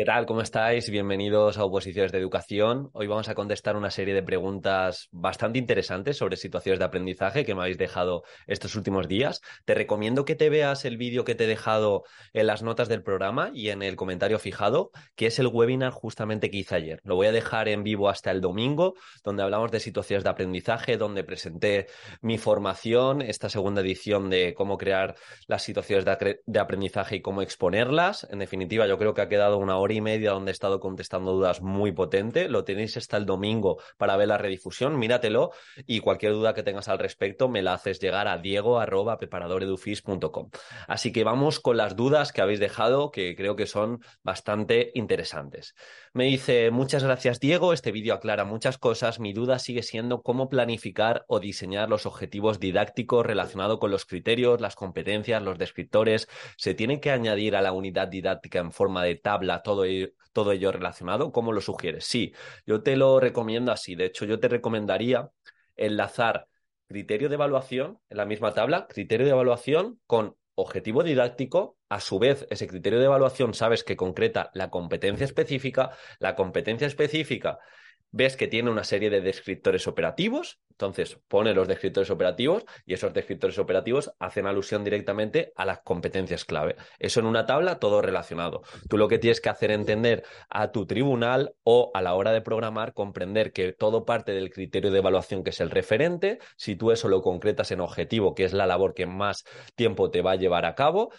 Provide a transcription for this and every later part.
¿Qué tal? ¿Cómo estáis? Bienvenidos a Oposiciones de Educación. Hoy vamos a contestar una serie de preguntas bastante interesantes sobre situaciones de aprendizaje que me habéis dejado estos últimos días. Te recomiendo que te veas el vídeo que te he dejado en las notas del programa y en el comentario fijado, que es el webinar justamente que hice ayer. Lo voy a dejar en vivo hasta el domingo, donde hablamos de situaciones de aprendizaje, donde presenté mi formación, esta segunda edición de cómo crear las situaciones de, aprendizaje y cómo exponerlas. En definitiva, yo creo que ha quedado una hora y media donde he estado contestando dudas muy potente. Lo tenéis hasta el domingo para ver la redifusión. Míratelo y cualquier duda que tengas al respecto me la haces llegar a diego.preparadoredufis.com. Así que vamos con las dudas que habéis dejado, que creo que son bastante interesantes. Me dice, muchas gracias Diego, este vídeo aclara muchas cosas. Mi duda sigue siendo cómo planificar o diseñar los objetivos didácticos relacionados con los criterios, las competencias, los descriptores. ¿Se tiene que añadir a la unidad didáctica en forma de tabla todo todo ello relacionado? ¿Cómo lo sugieres? Sí, yo te lo recomiendo así. De hecho, yo te recomendaría enlazar criterio de evaluación en la misma tabla, criterio de evaluación con objetivo didáctico, a su vez ese criterio de evaluación sabes que concreta la competencia específica, la competencia específica ves que tiene una serie de descriptores operativos, entonces pone los descriptores operativos y esos descriptores operativos hacen alusión directamente a las competencias clave. Eso en una tabla, todo relacionado. Tú lo que tienes que hacer entender a tu tribunal o a la hora de programar, comprender que todo parte del criterio de evaluación que es el referente, si tú eso lo concretas en objetivo, que es la labor que más tiempo te va a llevar a cabo,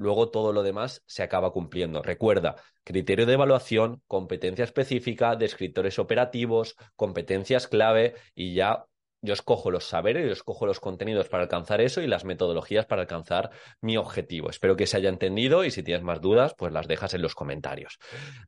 luego todo lo demás se acaba cumpliendo. Recuerda, criterio de evaluación, competencia específica, descriptores operativos, competencias clave y ya yo escojo los saberes, yo escojo los contenidos para alcanzar eso y las metodologías para alcanzar mi objetivo. Espero que se haya entendido y si tienes más dudas, pues las dejas en los comentarios.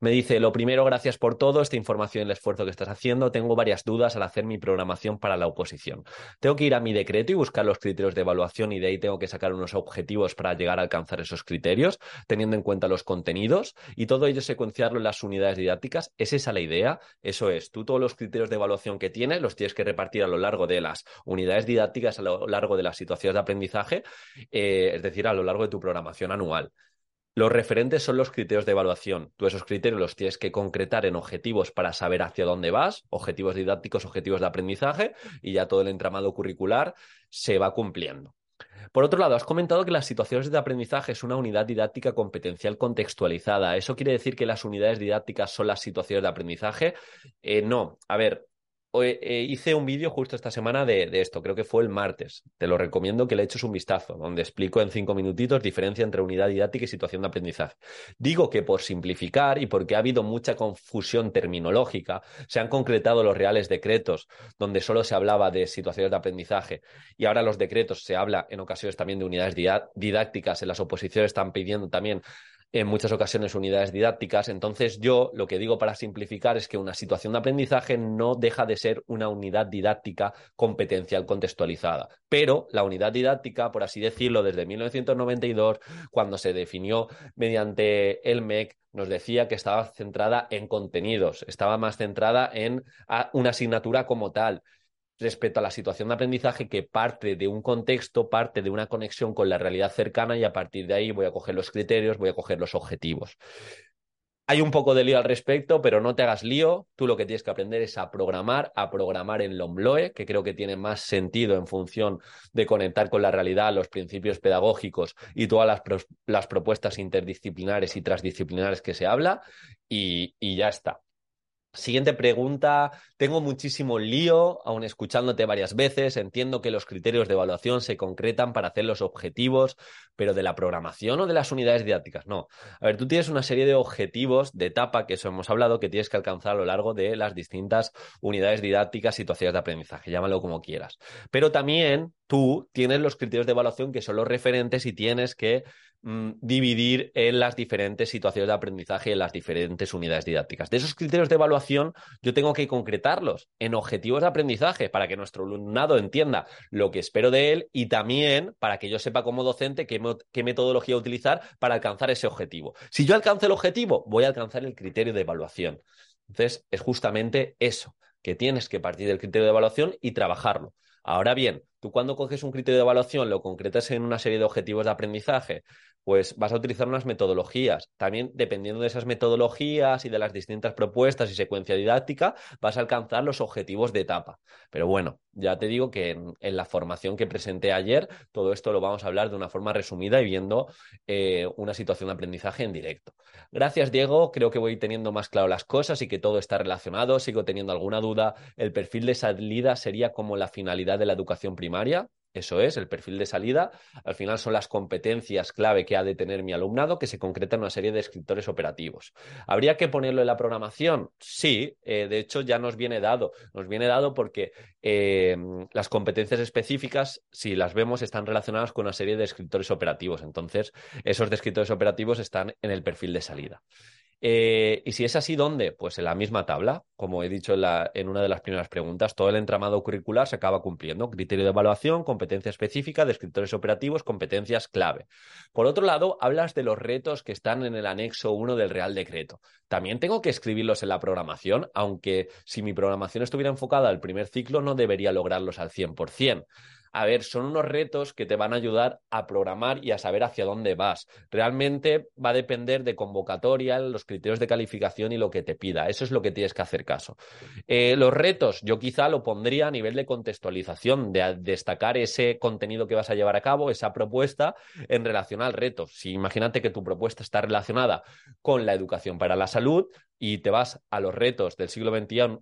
Me dice, lo primero, gracias por todo, esta información y el esfuerzo que estás haciendo. Tengo varias dudas al hacer mi programación para la oposición. Tengo que ir a mi decreto y buscar los criterios de evaluación y de ahí tengo que sacar unos objetivos para llegar a alcanzar esos criterios, teniendo en cuenta los contenidos y todo ello secuenciarlo en las unidades didácticas. ¿Es esa la idea? Eso es, tú todos los criterios de evaluación que tienes los tienes que repartir a lo largo de las unidades didácticas a lo largo de las situaciones de aprendizaje, eh, es decir, a lo largo de tu programación anual. Los referentes son los criterios de evaluación. Tú esos criterios los tienes que concretar en objetivos para saber hacia dónde vas, objetivos didácticos, objetivos de aprendizaje, y ya todo el entramado curricular se va cumpliendo. Por otro lado, has comentado que las situaciones de aprendizaje es una unidad didáctica competencial contextualizada. ¿Eso quiere decir que las unidades didácticas son las situaciones de aprendizaje? Eh, no. A ver, eh, hice un vídeo justo esta semana de, esto, creo que fue el martes. Te lo recomiendo que le eches un vistazo, donde explico en cinco minutitos diferencia entre unidad didáctica y situación de aprendizaje. Digo que por simplificar y porque ha habido mucha confusión terminológica, se han concretado los reales decretos donde solo se hablaba de situaciones de aprendizaje y ahora los decretos se habla en ocasiones también de unidades didácticas, en las oposiciones están pidiendo también en muchas ocasiones unidades didácticas. Entonces yo lo que digo para simplificar es que una situación de aprendizaje no deja de ser una unidad didáctica competencial contextualizada. Pero la unidad didáctica, por así decirlo, desde 1992, cuando se definió mediante el MEC, nos decía que estaba centrada en contenidos, estaba más centrada en una asignatura como tal respecto a la situación de aprendizaje que parte de un contexto, parte de una conexión con la realidad cercana y a partir de ahí voy a coger los criterios, voy a coger los objetivos. Hay un poco de lío al respecto, pero no te hagas lío. Tú lo que tienes que aprender es a programar, a programar en Lombloe, que creo que tiene más sentido en función de conectar con la realidad, los principios pedagógicos y todas las, propuestas interdisciplinares y transdisciplinares que se habla, y ya está. Siguiente pregunta. Tengo muchísimo lío, aún escuchándote varias veces. Entiendo que los criterios de evaluación se concretan para hacer los objetivos, pero de la programación o de las unidades didácticas. No. A ver, tú tienes una serie de objetivos de etapa, que eso hemos hablado, que tienes que alcanzar a lo largo de las distintas unidades didácticas, situaciones de aprendizaje, llámalo como quieras. Pero también tú tienes los criterios de evaluación que son los referentes y tienes que Mm, dividir en las diferentes situaciones de aprendizaje y en las diferentes unidades didácticas. De esos criterios de evaluación, yo tengo que concretarlos en objetivos de aprendizaje para que nuestro alumnado entienda lo que espero de él y también para que yo sepa como docente qué, qué metodología utilizar para alcanzar ese objetivo. Si yo alcanzo el objetivo, voy a alcanzar el criterio de evaluación. Entonces, es justamente eso, que tienes que partir del criterio de evaluación y trabajarlo. Ahora bien, tú cuando coges un criterio de evaluación, lo concretas en una serie de objetivos de aprendizaje, pues vas a utilizar unas metodologías. También, dependiendo de esas metodologías y de las distintas propuestas y secuencia didáctica, vas a alcanzar los objetivos de etapa. Pero bueno, ya te digo que en, la formación que presenté ayer, todo esto lo vamos a hablar de una forma resumida y viendo eh, una situación de aprendizaje en directo. Gracias, Diego. Creo que voy teniendo más claro las cosas y que todo está relacionado. Sigo teniendo alguna duda. El perfil de salida sería como la finalidad de la educación primaria. Eso es, el perfil de salida. Al final son las competencias clave que ha de tener mi alumnado que se concretan en una serie de escritores operativos. ¿Habría que ponerlo en la programación? Sí, eh, de hecho ya nos viene dado. Nos viene dado porque eh, las competencias específicas, si las vemos, están relacionadas con una serie de escritores operativos. Entonces, esos descriptores operativos están en el perfil de salida. Eh, y si es así, ¿dónde? Pues en la misma tabla, como he dicho en, una de las primeras preguntas, todo el entramado curricular se acaba cumpliendo. Criterio de evaluación, competencia específica, descriptores operativos, competencias clave. Por otro lado, hablas de los retos que están en el anexo 1 del Real Decreto. También tengo que escribirlos en la programación, aunque si mi programación estuviera enfocada al primer ciclo, no debería lograrlos al 100% a ver, son unos retos que te van a ayudar a programar y a saber hacia dónde vas. Realmente va a depender de convocatoria, los criterios de calificación y lo que te pida. Eso es lo que tienes que hacer caso. Eh, los retos, yo quizá lo pondría a nivel de contextualización, de destacar ese contenido que vas a llevar a cabo, esa propuesta en relación al reto. Si imagínate que tu propuesta está relacionada con la educación para la salud, y te vas a los retos del siglo XXI,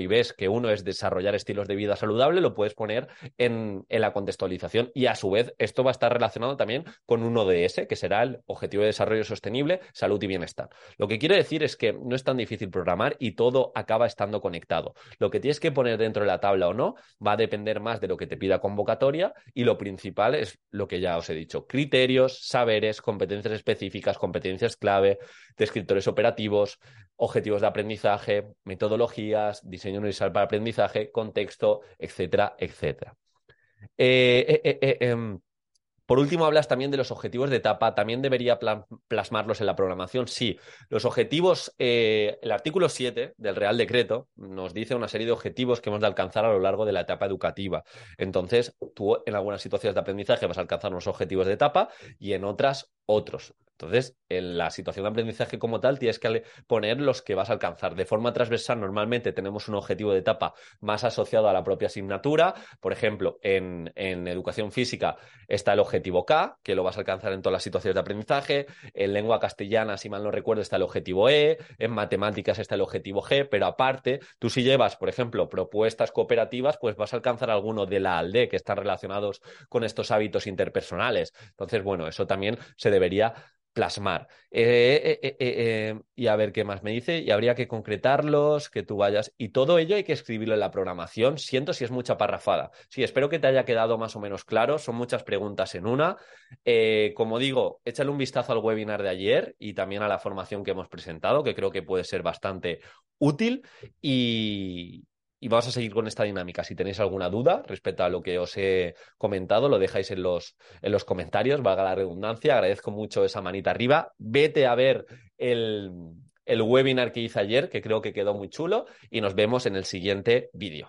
y ves que uno es desarrollar estilos de vida saludable, lo puedes poner en, la contextualización y a su vez esto va a estar relacionado también con un ODS, que será el Objetivo de Desarrollo Sostenible, Salud y Bienestar. Lo que quiero decir es que no es tan difícil programar y todo acaba estando conectado. Lo que tienes que poner dentro de la tabla o no va a depender más de lo que te pida convocatoria y lo principal es lo que ya os he dicho, criterios, saberes, competencias específicas, competencias clave, descriptores operativos, objetivos de aprendizaje, metodologías, diseño universal para aprendizaje, contexto, etcétera, etcétera. Eh, eh, eh, em, por último, hablas también de los objetivos de etapa. ¿También debería plasmarlos en la programación? Sí. Los objetivos, el artículo 7 del Real Decreto nos dice una serie de objetivos que hemos de alcanzar a lo largo de la etapa educativa. Entonces, tú en algunas situaciones de aprendizaje vas a alcanzar unos objetivos de etapa y en otras otros. Entonces, en la situación de aprendizaje como tal, tienes que poner los que vas a alcanzar. De forma transversal, normalmente tenemos un objetivo de etapa más asociado a la propia asignatura. Por ejemplo, en, educación física está el objetivo K, que lo vas a alcanzar en todas las situaciones de aprendizaje. En lengua castellana, si mal no recuerdo, está el objetivo E. En matemáticas está el objetivo G. Pero aparte, tú si llevas, por ejemplo, propuestas cooperativas, pues vas a alcanzar alguno de la ALDE, que están relacionados con estos hábitos interpersonales. Entonces, bueno, eso también se debería plasmar. Eh, eh, eh, y a ver qué más me dice. Y habría que concretarlos, que tú vayas. Y todo ello hay que escribirlo en la programación. Siento si es mucha parrafada. Sí, espero que te haya quedado más o menos claro. Son muchas preguntas en una. como digo, échale un vistazo al webinar de ayer y también a la formación que hemos presentado, que creo que puede ser bastante útil. Y, y vamos a seguir con esta dinámica. Si tenéis alguna duda respecto a lo que os he comentado, lo dejáis en los, en los comentarios, valga la redundancia. Agradezco mucho esa manita arriba. Vete a ver el, el webinar que hice ayer, que creo que quedó muy chulo, y nos vemos en el siguiente vídeo.